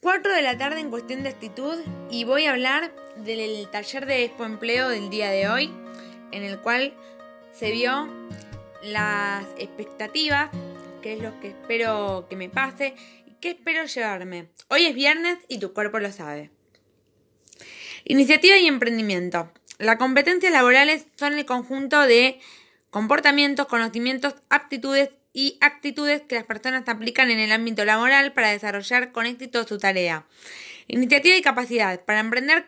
4 de la tarde en cuestión de actitud y voy a hablar del taller de Expo Empleo del día de hoy, en el cual se vio las expectativas, qué es lo que espero que me pase y qué espero llevarme. Hoy es viernes y tu cuerpo lo sabe. Iniciativa y emprendimiento. Las competencias laborales son el conjunto de comportamientos, conocimientos, aptitudes y actitudes que las personas aplican en el ámbito laboral para desarrollar con éxito su tarea. Iniciativa y capacidad. Para emprender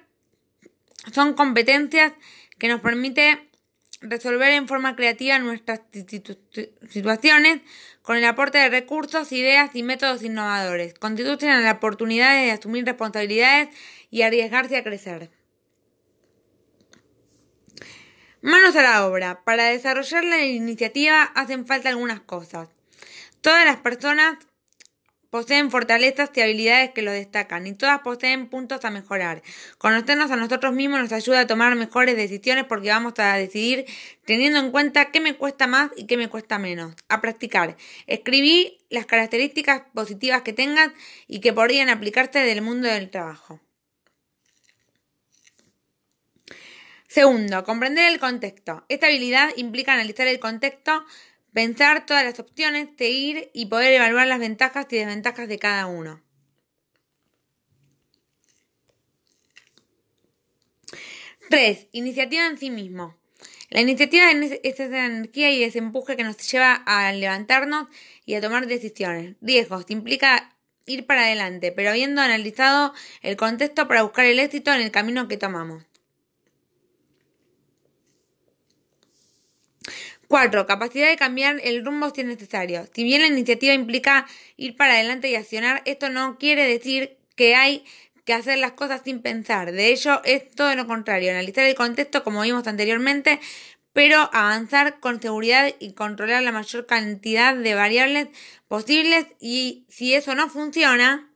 son competencias que nos permiten resolver en forma creativa nuestras situaciones con el aporte de recursos, ideas y métodos innovadores. Constituyen la oportunidad de asumir responsabilidades y arriesgarse a crecer. Manos a la obra. Para desarrollar la iniciativa hacen falta algunas cosas. Todas las personas poseen fortalezas y habilidades que lo destacan y todas poseen puntos a mejorar. Conocernos a nosotros mismos nos ayuda a tomar mejores decisiones porque vamos a decidir teniendo en cuenta qué me cuesta más y qué me cuesta menos. A practicar. Escribí las características positivas que tengas y que podrían aplicarse del mundo del trabajo. Segundo, comprender el contexto. Esta habilidad implica analizar el contexto, pensar todas las opciones, seguir y poder evaluar las ventajas y desventajas de cada uno. Tres, iniciativa en sí mismo. La iniciativa es esa energía y ese empuje que nos lleva a levantarnos y a tomar decisiones. Riesgos implica ir para adelante, pero habiendo analizado el contexto para buscar el éxito en el camino que tomamos. 4. Capacidad de cambiar el rumbo si es necesario. Si bien la iniciativa implica ir para adelante y accionar, esto no quiere decir que hay que hacer las cosas sin pensar. De hecho, es todo lo contrario. Analizar el contexto, como vimos anteriormente, pero avanzar con seguridad y controlar la mayor cantidad de variables posibles. Y si eso no funciona,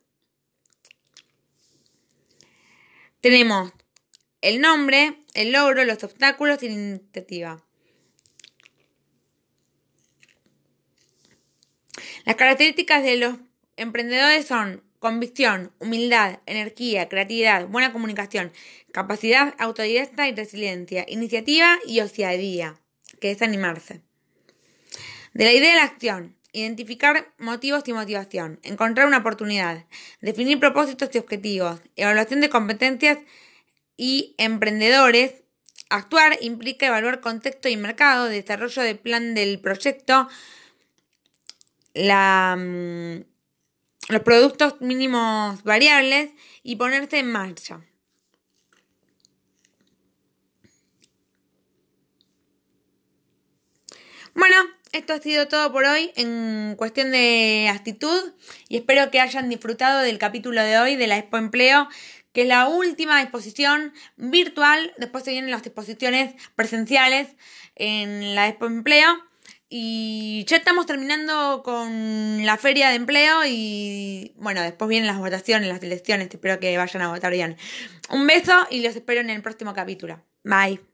tenemos el nombre, el logro, los obstáculos y la iniciativa. Las características de los emprendedores son convicción, humildad, energía, creatividad, buena comunicación, capacidad autodidacta y resiliencia, iniciativa y osadía, que es animarse. De la idea a la acción, identificar motivos y motivación, encontrar una oportunidad, definir propósitos y objetivos, evaluación de competencias y emprendedores. Actuar implica evaluar contexto y mercado, desarrollo del plan del proyecto, la, mm, los productos mínimos variables y ponerse en marcha. Bueno, esto ha sido todo por hoy en cuestión de actitud y espero que hayan disfrutado del capítulo de hoy de la Expo Empleo, que es la última exposición virtual. Después se vienen las exposiciones presenciales en la Expo Empleo. Y ya estamos terminando con la feria de empleo y bueno, después vienen las votaciones, las elecciones, espero que vayan a votar bien. Un beso y los espero en el próximo capítulo. Bye.